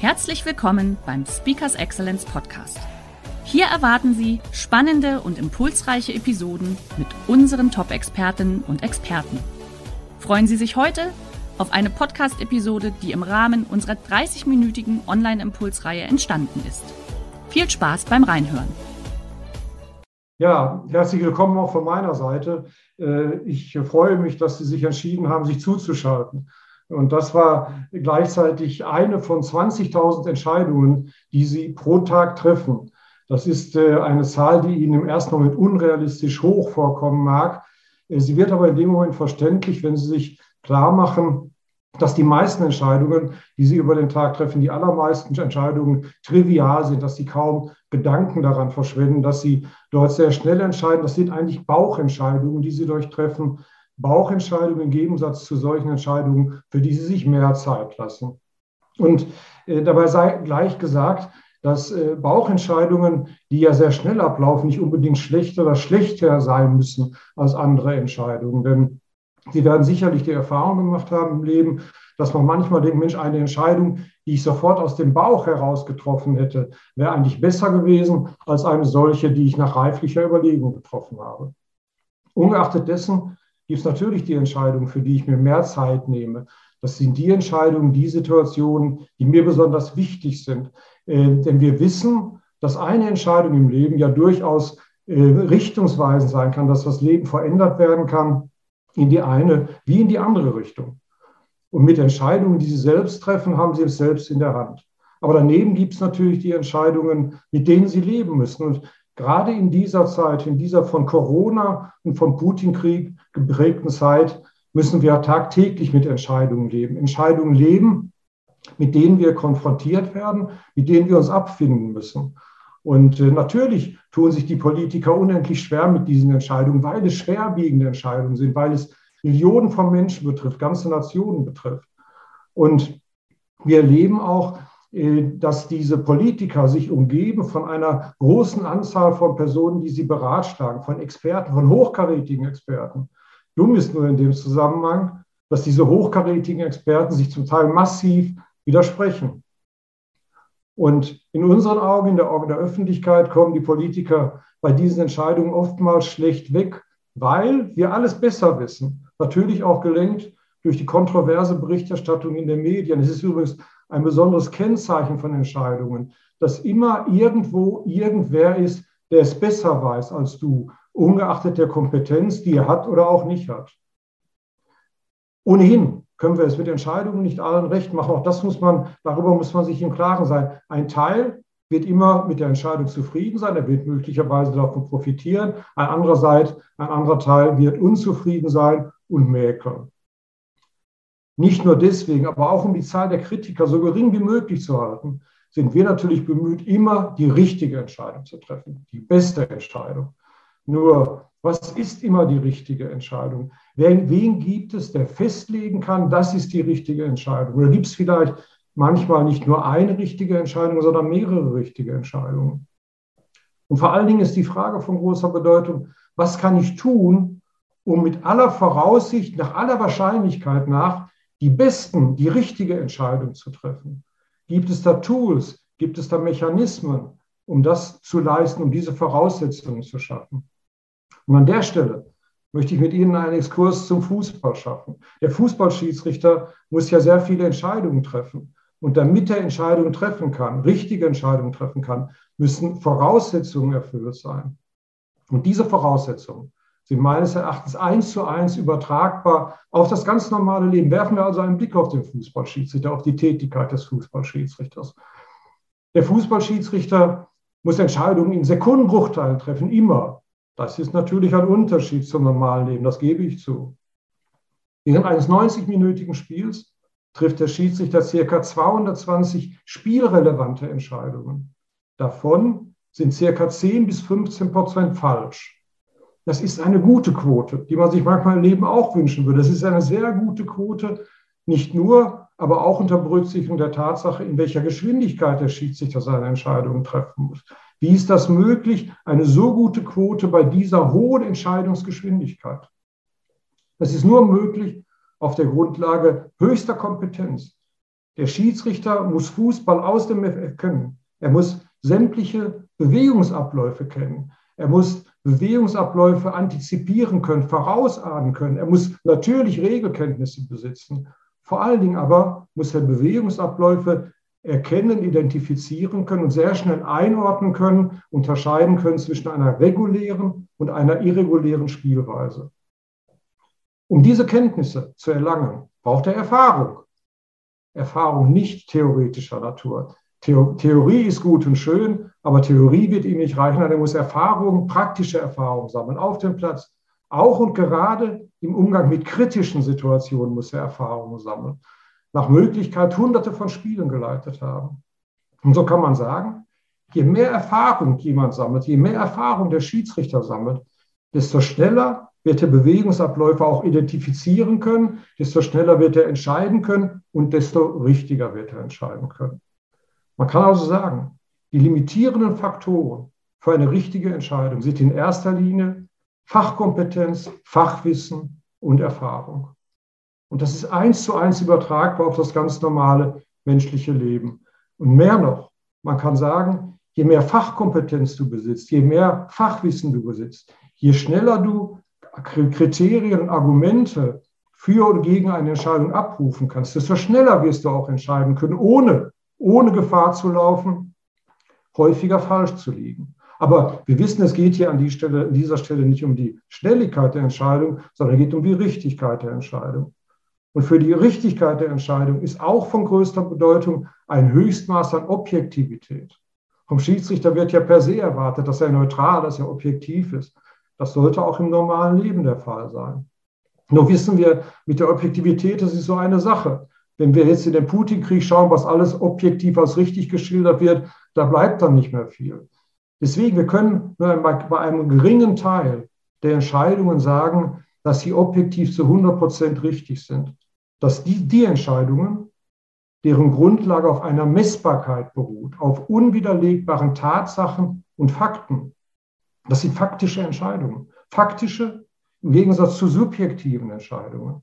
Herzlich willkommen beim Speakers Excellence Podcast. Hier erwarten Sie spannende und impulsreiche Episoden mit unseren Top-Expertinnen und Experten. Freuen Sie sich heute auf eine Podcast-Episode, die im Rahmen unserer 30-minütigen Online-Impulsreihe entstanden ist. Viel Spaß beim Reinhören. Ja, herzlich willkommen auch von meiner Seite. Äh, ich freue mich, dass Sie sich entschieden haben, sich zuzuschalten. Und das war gleichzeitig eine von 20.000 Entscheidungen, die Sie pro Tag treffen. Das ist äh, eine Zahl, die Ihnen im ersten Moment unrealistisch hoch vorkommen mag. Äh, sie wird aber in dem Moment verständlich, wenn Sie sich klar machen, dass die meisten Entscheidungen, die Sie über den Tag treffen, die allermeisten Entscheidungen trivial sind, dass Sie kaum Gedanken daran verschwenden, dass Sie dort sehr schnell entscheiden. Das sind eigentlich Bauchentscheidungen, die Sie durchtreffen. Bauchentscheidungen im Gegensatz zu solchen Entscheidungen, für die sie sich mehr Zeit lassen. Und äh, dabei sei gleich gesagt, dass äh, Bauchentscheidungen, die ja sehr schnell ablaufen, nicht unbedingt schlechter oder schlechter sein müssen als andere Entscheidungen. Denn Sie werden sicherlich die Erfahrung gemacht haben im Leben, dass man manchmal denkt, Mensch, eine Entscheidung, die ich sofort aus dem Bauch heraus getroffen hätte, wäre eigentlich besser gewesen als eine solche, die ich nach reiflicher Überlegung getroffen habe. Ungeachtet dessen gibt es natürlich die Entscheidungen, für die ich mir mehr Zeit nehme. Das sind die Entscheidungen, die Situationen, die mir besonders wichtig sind. Äh, denn wir wissen, dass eine Entscheidung im Leben ja durchaus äh, richtungsweisend sein kann, dass das Leben verändert werden kann in die eine wie in die andere Richtung. Und mit Entscheidungen, die Sie selbst treffen, haben Sie es selbst in der Hand. Aber daneben gibt es natürlich die Entscheidungen, mit denen Sie leben müssen. Und gerade in dieser Zeit, in dieser von Corona und vom Putin-Krieg geprägten Zeit, müssen wir tagtäglich mit Entscheidungen leben. Entscheidungen leben, mit denen wir konfrontiert werden, mit denen wir uns abfinden müssen. Und äh, natürlich tun sich die Politiker unendlich schwer mit diesen Entscheidungen, weil es schwerwiegende Entscheidungen sind, weil es Millionen von Menschen betrifft, ganze Nationen betrifft. Und wir erleben auch, dass diese Politiker sich umgeben von einer großen Anzahl von Personen, die sie beratschlagen, von Experten, von hochkarätigen Experten. Dumm ist nur in dem Zusammenhang, dass diese hochkarätigen Experten sich zum Teil massiv widersprechen. Und in unseren Augen, in der Augen der Öffentlichkeit, kommen die Politiker bei diesen Entscheidungen oftmals schlecht weg, weil wir alles besser wissen. Natürlich auch gelenkt durch die kontroverse Berichterstattung in den Medien. Es ist übrigens ein besonderes Kennzeichen von Entscheidungen, dass immer irgendwo irgendwer ist, der es besser weiß als du, ungeachtet der Kompetenz, die er hat oder auch nicht hat. Ohnehin können wir es mit Entscheidungen nicht allen recht machen. Auch das muss man, darüber muss man sich im Klaren sein. Ein Teil wird immer mit der Entscheidung zufrieden sein, er wird möglicherweise davon profitieren. Ein anderer, Seite, ein anderer Teil wird unzufrieden sein und mäkeln. Nicht nur deswegen, aber auch um die Zahl der Kritiker so gering wie möglich zu halten, sind wir natürlich bemüht, immer die richtige Entscheidung zu treffen, die beste Entscheidung. Nur, was ist immer die richtige Entscheidung? Wen, wen gibt es, der festlegen kann, das ist die richtige Entscheidung? Oder gibt es vielleicht manchmal nicht nur eine richtige Entscheidung, sondern mehrere richtige Entscheidungen? Und vor allen Dingen ist die Frage von großer Bedeutung, was kann ich tun, um mit aller Voraussicht, nach aller Wahrscheinlichkeit nach, die besten, die richtige Entscheidung zu treffen? Gibt es da Tools? Gibt es da Mechanismen, um das zu leisten, um diese Voraussetzungen zu schaffen? Und an der Stelle möchte ich mit Ihnen einen Exkurs zum Fußball schaffen. Der Fußballschiedsrichter muss ja sehr viele Entscheidungen treffen. Und damit er Entscheidungen treffen kann, richtige Entscheidungen treffen kann, müssen Voraussetzungen erfüllt sein. Und diese Voraussetzungen sind meines Erachtens eins zu eins übertragbar auf das ganz normale Leben. Werfen wir also einen Blick auf den Fußballschiedsrichter, auf die Tätigkeit des Fußballschiedsrichters. Der Fußballschiedsrichter muss Entscheidungen in Sekundenbruchteilen treffen, immer. Das ist natürlich ein Unterschied zum normalen Leben, das gebe ich zu. Während eines 90-minütigen Spiels trifft der Schiedsrichter ca. 220 spielrelevante Entscheidungen. Davon sind ca. 10 bis 15 Prozent falsch. Das ist eine gute Quote, die man sich manchmal im Leben auch wünschen würde. Das ist eine sehr gute Quote, nicht nur, aber auch unter Berücksichtigung der Tatsache, in welcher Geschwindigkeit der Schiedsrichter seine Entscheidungen treffen muss. Wie ist das möglich, eine so gute Quote bei dieser hohen Entscheidungsgeschwindigkeit? Das ist nur möglich auf der Grundlage höchster Kompetenz. Der Schiedsrichter muss Fußball aus dem FF kennen. Er muss sämtliche Bewegungsabläufe kennen. Er muss Bewegungsabläufe antizipieren können, vorausahnen können. Er muss natürlich Regelkenntnisse besitzen. Vor allen Dingen aber muss er Bewegungsabläufe erkennen, identifizieren können und sehr schnell einordnen können, unterscheiden können zwischen einer regulären und einer irregulären Spielweise. Um diese Kenntnisse zu erlangen, braucht er Erfahrung. Erfahrung nicht theoretischer Natur. Theorie ist gut und schön, aber Theorie wird ihm nicht reichen. Er muss Erfahrung, praktische Erfahrung sammeln auf dem Platz. Auch und gerade im Umgang mit kritischen Situationen muss er Erfahrungen sammeln. Nach Möglichkeit hunderte von Spielen geleitet haben. Und so kann man sagen, je mehr Erfahrung jemand sammelt, je mehr Erfahrung der Schiedsrichter sammelt, desto schneller wird er Bewegungsabläufe auch identifizieren können, desto schneller wird er entscheiden können und desto richtiger wird er entscheiden können. Man kann also sagen, die limitierenden Faktoren für eine richtige Entscheidung sind in erster Linie Fachkompetenz, Fachwissen und Erfahrung. Und das ist eins zu eins übertragbar auf das ganz normale menschliche Leben. Und mehr noch, man kann sagen, je mehr Fachkompetenz du besitzt, je mehr Fachwissen du besitzt, je schneller du Kriterien und Argumente für oder gegen eine Entscheidung abrufen kannst, desto schneller wirst du auch entscheiden können, ohne ohne Gefahr zu laufen, häufiger falsch zu liegen. Aber wir wissen, es geht hier an, die Stelle, dieser Stelle nicht um die Schnelligkeit der Entscheidung, sondern es geht um die Richtigkeit der Entscheidung. Und für die Richtigkeit der Entscheidung ist auch von größter Bedeutung ein Höchstmaß an Objektivität. Vom Schiedsrichter wird ja per se erwartet, dass er neutral, dass er objektiv ist. Das sollte auch im normalen Leben der Fall sein. Nur wissen wir, mit der Objektivität, das ist so eine Sache. Wenn wir jetzt in den Putin-Krieg schauen, was alles objektiv als richtig geschildert wird, da bleibt dann nicht mehr viel. Deswegen, wir können nur bei einem geringen Teil der Entscheidungen sagen, dass sie objektiv zu 100 Prozent richtig sind. Dass die, die Entscheidungen, deren Grundlage auf einer Messbarkeit beruht, auf unwiderlegbaren Tatsachen und Fakten, das sind faktische Entscheidungen. Faktische im Gegensatz zu subjektiven Entscheidungen.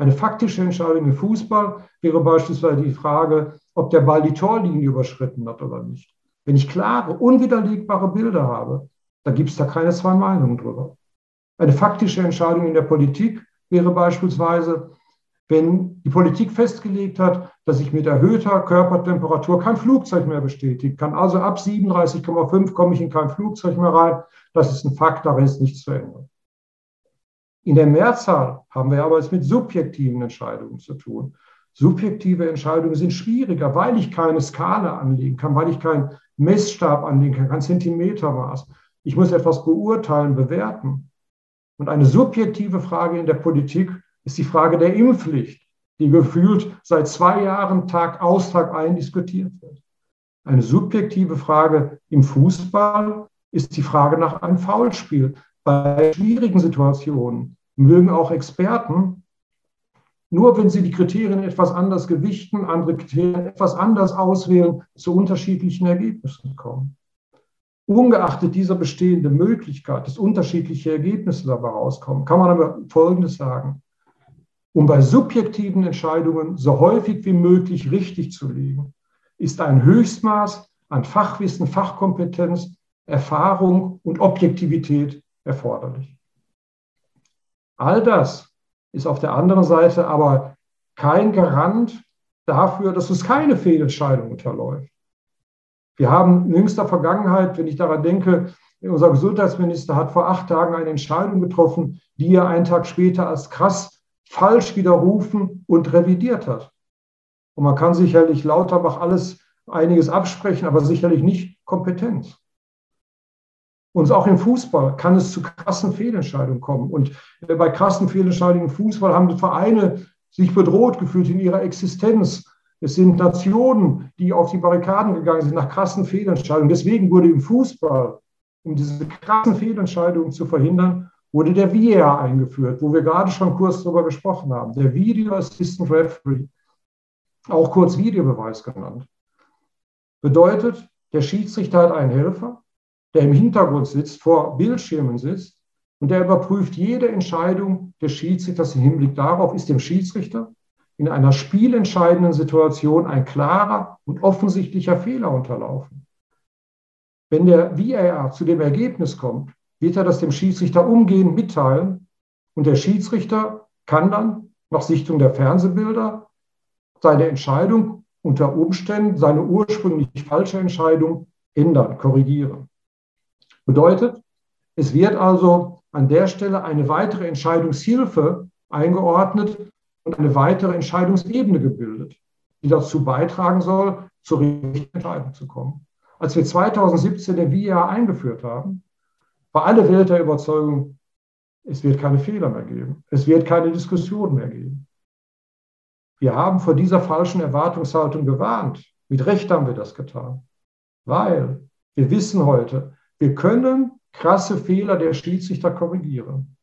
Eine faktische Entscheidung im Fußball wäre beispielsweise die Frage, ob der Ball die Torlinie überschritten hat oder nicht. Wenn ich klare, unwiderlegbare Bilder habe, dann gibt es da keine zwei Meinungen drüber. Eine faktische Entscheidung in der Politik wäre beispielsweise, wenn die Politik festgelegt hat, dass ich mit erhöhter Körpertemperatur kein Flugzeug mehr bestätigen kann. Also ab 37,5 komme ich in kein Flugzeug mehr rein. Das ist ein Fakt, darin ist nichts zu ändern. In der Mehrzahl haben wir aber es mit subjektiven Entscheidungen zu tun. Subjektive Entscheidungen sind schwieriger, weil ich keine Skala anlegen kann, weil ich keinen Messstab anlegen kann, kein Zentimetermaß. Ich muss etwas beurteilen, bewerten. Und eine subjektive Frage in der Politik ist die Frage der Impfpflicht, die gefühlt seit zwei Jahren Tag aus, Tag ein diskutiert wird. Eine subjektive Frage im Fußball ist die Frage nach einem Foulspiel bei schwierigen Situationen mögen auch Experten, nur wenn sie die Kriterien etwas anders gewichten, andere Kriterien etwas anders auswählen, zu unterschiedlichen Ergebnissen kommen. Ungeachtet dieser bestehenden Möglichkeit, dass unterschiedliche Ergebnisse dabei rauskommen, kann man aber Folgendes sagen. Um bei subjektiven Entscheidungen so häufig wie möglich richtig zu liegen, ist ein Höchstmaß an Fachwissen, Fachkompetenz, Erfahrung und Objektivität erforderlich. All das ist auf der anderen Seite aber kein Garant dafür, dass es keine Fehlentscheidung unterläuft. Wir haben in jüngster Vergangenheit, wenn ich daran denke, unser Gesundheitsminister hat vor acht Tagen eine Entscheidung getroffen, die er einen Tag später als krass falsch widerrufen und revidiert hat. Und man kann sicherlich Lauterbach alles einiges absprechen, aber sicherlich nicht Kompetenz. Und auch im Fußball kann es zu krassen Fehlentscheidungen kommen. Und äh, bei krassen Fehlentscheidungen im Fußball haben die Vereine sich bedroht gefühlt in ihrer Existenz. Es sind Nationen, die auf die Barrikaden gegangen sind nach krassen Fehlentscheidungen. Deswegen wurde im Fußball, um diese krassen Fehlentscheidungen zu verhindern, wurde der VAR eingeführt, wo wir gerade schon kurz darüber gesprochen haben. Der Video Assistant Referee, auch kurz Videobeweis genannt. Bedeutet, der Schiedsrichter hat einen Helfer, der im Hintergrund sitzt, vor Bildschirmen sitzt und der überprüft jede Entscheidung des Schiedsrichters im Hinblick darauf, ist dem Schiedsrichter in einer spielentscheidenden Situation ein klarer und offensichtlicher Fehler unterlaufen. Wenn der VAR zu dem Ergebnis kommt, wird er das dem Schiedsrichter umgehend mitteilen und der Schiedsrichter kann dann nach Sichtung der Fernsehbilder seine Entscheidung unter Umständen, seine ursprünglich falsche Entscheidung ändern, korrigieren. Bedeutet, es wird also an der Stelle eine weitere Entscheidungshilfe eingeordnet und eine weitere Entscheidungsebene gebildet, die dazu beitragen soll, zur richtigen Entscheidung zu kommen. Als wir 2017 den VIA eingeführt haben, war alle Welt der Überzeugung, es wird keine Fehler mehr geben, es wird keine Diskussion mehr geben. Wir haben vor dieser falschen Erwartungshaltung gewarnt. Mit Recht haben wir das getan, weil wir wissen heute, wir können krasse Fehler der Schiedsrichter korrigieren.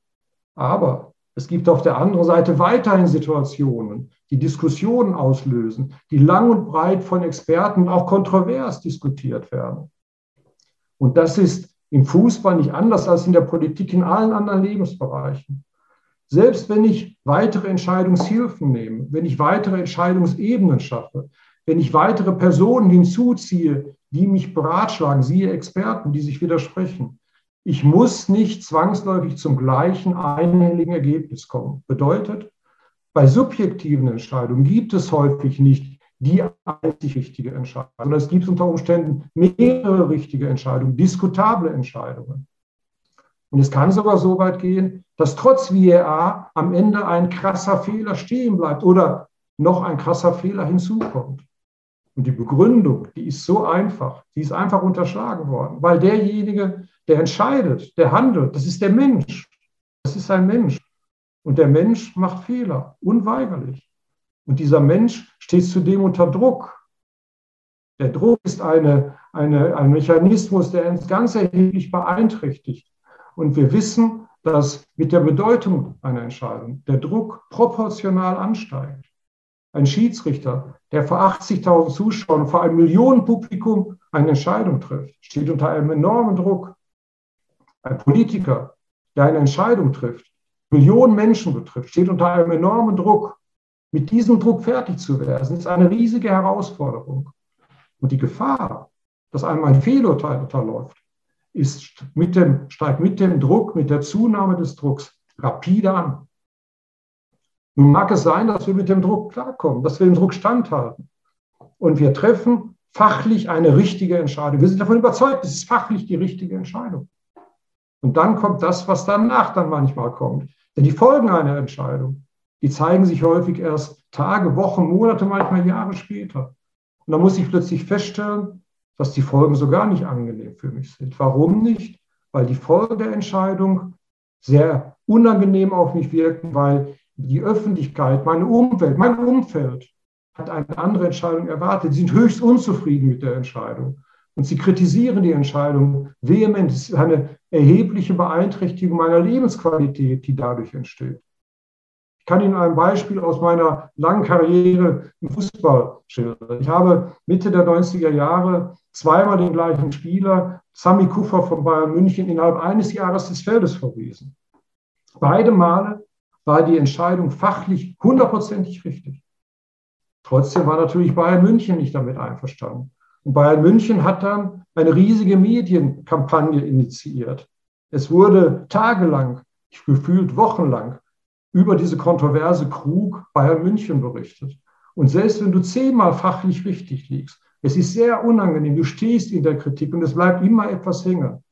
Aber es gibt auf der anderen Seite weiterhin Situationen, die Diskussionen auslösen, die lang und breit von Experten auch kontrovers diskutiert werden. Und das ist im Fußball nicht anders als in der Politik in allen anderen Lebensbereichen. Selbst wenn ich weitere Entscheidungshilfen nehme, wenn ich weitere Entscheidungsebenen schaffe, wenn ich weitere Personen hinzuziehe, die mich beratschlagen, siehe Experten, die sich widersprechen, ich muss nicht zwangsläufig zum gleichen einhelligen Ergebnis kommen. Bedeutet, bei subjektiven Entscheidungen gibt es häufig nicht die einzig richtige Entscheidung, sondern es gibt unter Umständen mehrere richtige Entscheidungen, diskutable Entscheidungen. Und es kann sogar so weit gehen, dass trotz VAR am Ende ein krasser Fehler stehen bleibt oder noch ein krasser Fehler hinzukommt. Und die Begründung, die ist so einfach, die ist einfach unterschlagen worden, weil derjenige, der entscheidet, der handelt, das ist der Mensch. Das ist ein Mensch. Und der Mensch macht Fehler, unweigerlich. Und dieser Mensch steht zudem unter Druck. Der Druck ist eine, eine, ein Mechanismus, der uns ganz erheblich beeinträchtigt. Und wir wissen, dass mit der Bedeutung einer Entscheidung der Druck proportional ansteigt. Ein Schiedsrichter, der vor 80.000 Zuschauern, vor einem Millionenpublikum eine Entscheidung trifft, steht unter einem enormen Druck. Ein Politiker, der eine Entscheidung trifft, Millionen Menschen betrifft, steht unter einem enormen Druck. Mit diesem Druck fertig zu werden, ist eine riesige Herausforderung. Und die Gefahr, dass einem ein Fehlurteil unterläuft, ist mit dem, steigt mit dem Druck, mit der Zunahme des Drucks rapide an. Nun mag es sein, dass wir mit dem Druck klarkommen, dass wir dem Druck standhalten. Und wir treffen fachlich eine richtige Entscheidung. Wir sind davon überzeugt, es ist fachlich die richtige Entscheidung. Und dann kommt das, was danach dann manchmal kommt. Denn die Folgen einer Entscheidung, die zeigen sich häufig erst Tage, Wochen, Monate, manchmal Jahre später. Und da muss ich plötzlich feststellen, dass die Folgen so gar nicht angenehm für mich sind. Warum nicht? Weil die Folgen der Entscheidung sehr unangenehm auf mich wirken, weil die Öffentlichkeit, meine Umwelt, mein Umfeld hat eine andere Entscheidung erwartet. Sie sind höchst unzufrieden mit der Entscheidung. Und sie kritisieren die Entscheidung vehement. Es ist eine erhebliche Beeinträchtigung meiner Lebensqualität, die dadurch entsteht kann Ihnen ein Beispiel aus meiner langen Karriere im Fußball schildern. Ich habe Mitte der 90er Jahre zweimal den gleichen Spieler, Sami Kuffer von Bayern München, innerhalb eines Jahres des Feldes verwiesen. Beide Male war die Entscheidung fachlich hundertprozentig richtig. Trotzdem war natürlich Bayern München nicht damit einverstanden. Und Bayern München hat dann eine riesige Medienkampagne initiiert. Es wurde tagelang, gefühlt wochenlang, über diese kontroverse Krug Bayern München berichtet. Und selbst wenn du zehnmal fachlich richtig liegst, es ist sehr unangenehm, du stehst in der Kritik und es bleibt immer etwas hängen.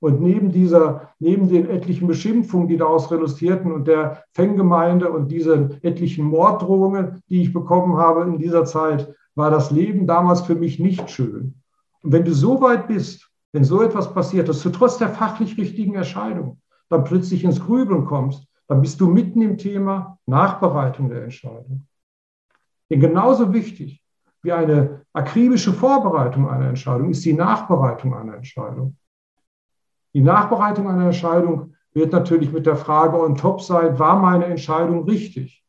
Und neben dieser, neben den etlichen Beschimpfungen, die daraus resultierten und der Fangemeinde und diesen etlichen Morddrohungen, die ich bekommen habe in dieser Zeit, war das Leben damals für mich nicht schön. Und wenn du so weit bist, wenn so etwas passiert, dass du trotz der fachlich richtigen Entscheidung dann plötzlich ins Grübeln kommst, dann bist du mitten im Thema Nachbereitung der Entscheidung. Denn genauso wichtig wie eine akribische Vorbereitung einer Entscheidung ist die Nachbereitung einer Entscheidung. Die Nachbereitung einer Entscheidung wird natürlich mit der Frage on top sein, war meine Entscheidung richtig?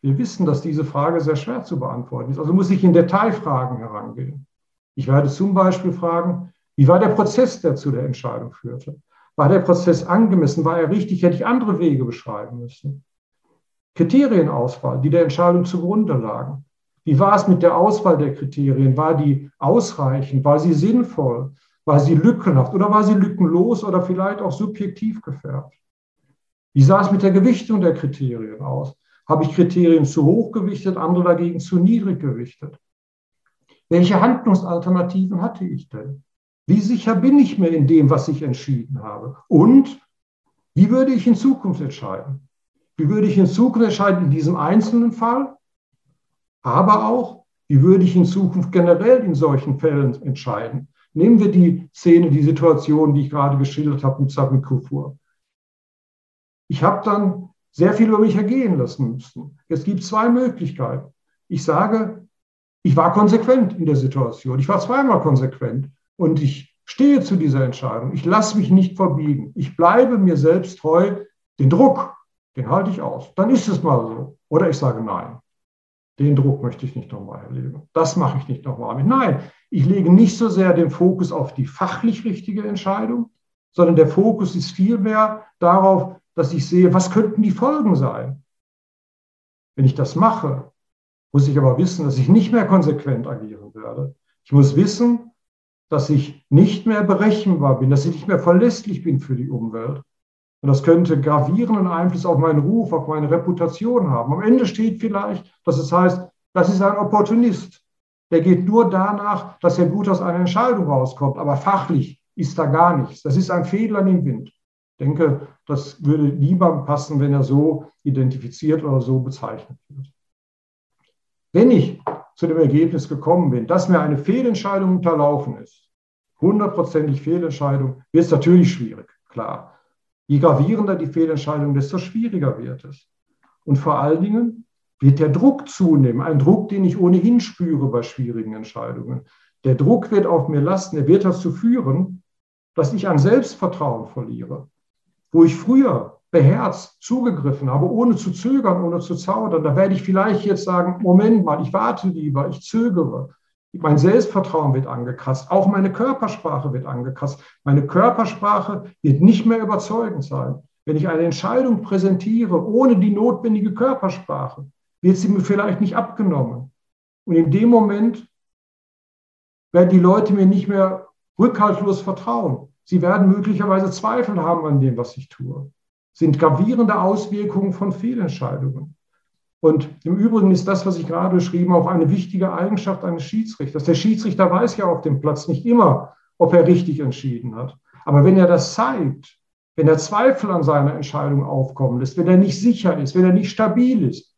Wir wissen, dass diese Frage sehr schwer zu beantworten ist. Also muss ich in Detailfragen herangehen. Ich werde zum Beispiel fragen, wie war der Prozess, der zu der Entscheidung führte? War der Prozess angemessen? War er richtig? Hätte ich andere Wege beschreiben müssen? Kriterienauswahl, die der Entscheidung zugrunde lagen. Wie war es mit der Auswahl der Kriterien? War die ausreichend? War sie sinnvoll? War sie lückenhaft oder war sie lückenlos oder vielleicht auch subjektiv gefärbt? Wie sah es mit der Gewichtung der Kriterien aus? Habe ich Kriterien zu hoch gewichtet, andere dagegen zu niedrig gewichtet? Welche Handlungsalternativen hatte ich denn? Wie sicher bin ich mir in dem, was ich entschieden habe? Und wie würde ich in Zukunft entscheiden? Wie würde ich in Zukunft entscheiden in diesem einzelnen Fall? Aber auch, wie würde ich in Zukunft generell in solchen Fällen entscheiden? Nehmen wir die Szene, die Situation, die ich gerade geschildert habe mit Sabine Kufur. Ich habe dann sehr viel über mich ergehen lassen müssen. Es gibt zwei Möglichkeiten. Ich sage, ich war konsequent in der Situation. Ich war zweimal konsequent. Und ich stehe zu dieser Entscheidung. Ich lasse mich nicht verbiegen. Ich bleibe mir selbst treu. Den Druck, den halte ich aus. Dann ist es mal so. Oder ich sage nein. Den Druck möchte ich nicht nochmal erleben. Das mache ich nicht nochmal. Nein, ich lege nicht so sehr den Fokus auf die fachlich richtige Entscheidung, sondern der Fokus ist vielmehr darauf, dass ich sehe, was könnten die Folgen sein. Wenn ich das mache, muss ich aber wissen, dass ich nicht mehr konsequent agieren werde. Ich muss wissen, dass ich nicht mehr berechenbar bin, dass ich nicht mehr verlässlich bin für die Umwelt. Und das könnte gravierenden Einfluss auf meinen Ruf, auf meine Reputation haben. Am Ende steht vielleicht, dass es heißt, das ist ein Opportunist. Der geht nur danach, dass er gut aus einer Entscheidung rauskommt. Aber fachlich ist da gar nichts. Das ist ein Fehler im Wind. Ich denke, das würde lieber passen, wenn er so identifiziert oder so bezeichnet wird. Wenn ich zu dem Ergebnis gekommen bin, dass mir eine Fehlentscheidung unterlaufen ist, hundertprozentig Fehlentscheidung, wird es natürlich schwierig, klar. Je gravierender die Fehlentscheidung, desto schwieriger wird es. Und vor allen Dingen wird der Druck zunehmen, ein Druck, den ich ohnehin spüre bei schwierigen Entscheidungen. Der Druck wird auf mir lasten, er wird dazu führen, dass ich an Selbstvertrauen verliere. Wo ich früher beherzt zugegriffen habe, ohne zu zögern, ohne zu zaudern, da werde ich vielleicht jetzt sagen, Moment mal, ich warte lieber, ich zögere. Mein Selbstvertrauen wird angekratzt, auch meine Körpersprache wird angekratzt. Meine Körpersprache wird nicht mehr überzeugend sein. Wenn ich eine Entscheidung präsentiere ohne die notwendige Körpersprache, wird sie mir vielleicht nicht abgenommen. Und in dem Moment werden die Leute mir nicht mehr rückhaltlos vertrauen. Sie werden möglicherweise Zweifel haben an dem, was ich tue sind gravierende Auswirkungen von Fehlentscheidungen. Und im Übrigen ist das, was ich gerade beschrieben auch eine wichtige Eigenschaft eines Schiedsrichters. Der Schiedsrichter weiß ja auf dem Platz nicht immer, ob er richtig entschieden hat. Aber wenn er das zeigt, wenn er Zweifel an seiner Entscheidung aufkommen lässt, wenn er nicht sicher ist, wenn er nicht stabil ist,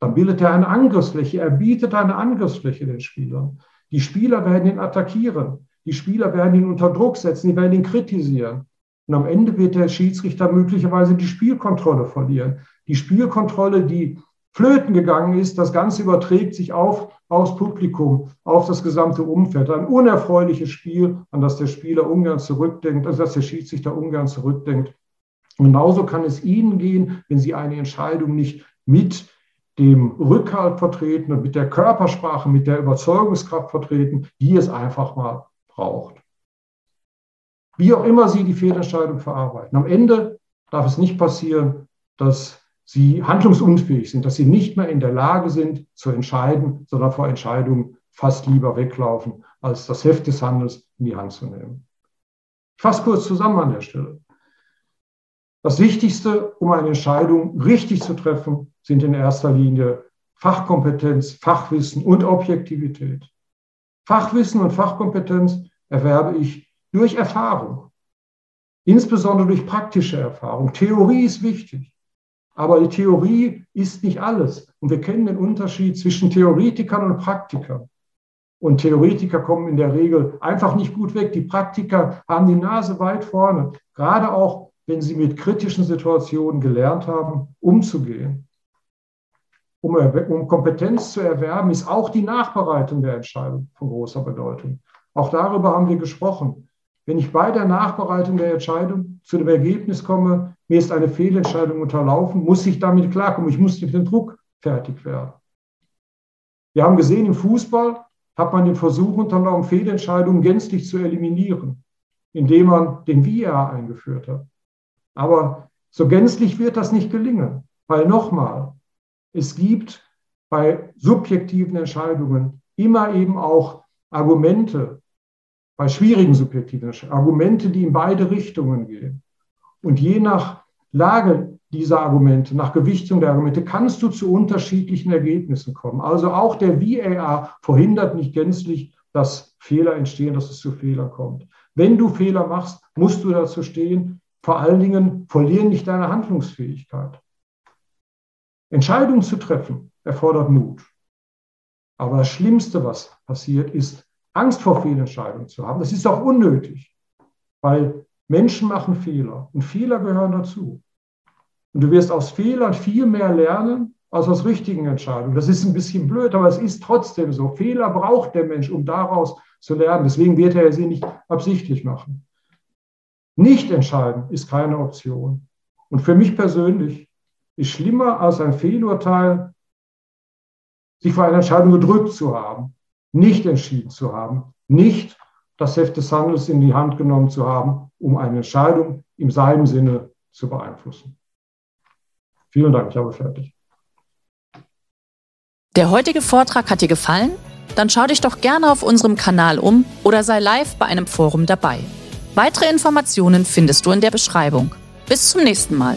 dann bildet er eine Angriffsfläche. Er bietet eine Angriffsfläche den Spielern. Die Spieler werden ihn attackieren. Die Spieler werden ihn unter Druck setzen. Die werden ihn kritisieren. Und am Ende wird der Schiedsrichter möglicherweise die Spielkontrolle verlieren. Die Spielkontrolle, die flöten gegangen ist, das Ganze überträgt sich auf, aufs Publikum, auf das gesamte Umfeld. Ein unerfreuliches Spiel, an das der Spieler ungern zurückdenkt, also dass der Schiedsrichter ungern zurückdenkt. Genauso kann es Ihnen gehen, wenn Sie eine Entscheidung nicht mit dem Rückhalt vertreten und mit der Körpersprache, mit der Überzeugungskraft vertreten, die es einfach mal braucht wie auch immer Sie die Fehlentscheidung verarbeiten. Am Ende darf es nicht passieren, dass Sie handlungsunfähig sind, dass Sie nicht mehr in der Lage sind zu entscheiden, sondern vor Entscheidungen fast lieber weglaufen, als das Heft des Handels in die Hand zu nehmen. Ich fasse kurz zusammen an der Stelle. Das Wichtigste, um eine Entscheidung richtig zu treffen, sind in erster Linie Fachkompetenz, Fachwissen und Objektivität. Fachwissen und Fachkompetenz erwerbe ich durch Erfahrung, insbesondere durch praktische Erfahrung. Theorie ist wichtig, aber die Theorie ist nicht alles. Und wir kennen den Unterschied zwischen Theoretikern und Praktikern. Und Theoretiker kommen in der Regel einfach nicht gut weg. Die Praktiker haben die Nase weit vorne, gerade auch wenn sie mit kritischen Situationen gelernt haben, umzugehen. Um, um, Kompetenz zu erwerben, ist auch die Nachbereitung der Entscheidung von großer Bedeutung. Auch darüber haben wir gesprochen. Wenn ich bei der Nachbereitung der Entscheidung zu dem Ergebnis komme, mir ist eine Fehlentscheidung unterlaufen, muss ich damit klarkommen. Ich muss mit dem Druck fertig werden. Wir haben gesehen, im Fußball hat man den Versuch unternommen, Fehlentscheidungen gänzlich zu eliminieren, indem man den VR eingeführt hat. Aber so gänzlich wird das nicht gelingen, weil nochmal, es gibt bei subjektiven Entscheidungen immer eben auch Argumente, bei schwierigen subjektiven Argumente, die in beide Richtungen gehen. Und je nach Lage dieser Argumente, nach Gewichtung der Argumente, kannst du zu unterschiedlichen Ergebnissen kommen. Also auch der VAR verhindert nicht gänzlich, dass Fehler entstehen, dass es zu Fehlern kommt. Wenn du Fehler machst, musst du dazu stehen. Vor allen Dingen verlieren nicht deine Handlungsfähigkeit. Entscheidungen zu treffen erfordert Mut. Aber das Schlimmste, was passiert, ist Angst vor Fehlentscheidungen zu haben. Das ist auch unnötig, weil Menschen machen Fehler und Fehler gehören dazu. Und du wirst aus Fehlern viel mehr lernen als aus richtigen Entscheidungen. Das ist ein bisschen blöd, aber es ist trotzdem so. Fehler braucht der Mensch, um daraus zu lernen. Deswegen wird er sie nicht absichtlich machen. Nicht entscheiden ist keine Option. Und für mich persönlich ist schlimmer als ein Fehlurteil, sich vor einer Entscheidung gedrückt zu haben, nicht entschieden zu haben, nicht das Heft des Handels in die Hand genommen zu haben, um eine Entscheidung in seinem Sinne zu beeinflussen. Vielen Dank, ich habe fertig. Der heutige Vortrag hat dir gefallen? Dann schau dich doch gerne auf unserem Kanal um oder sei live bei einem Forum dabei. Weitere Informationen findest du in der Beschreibung. Bis zum nächsten Mal.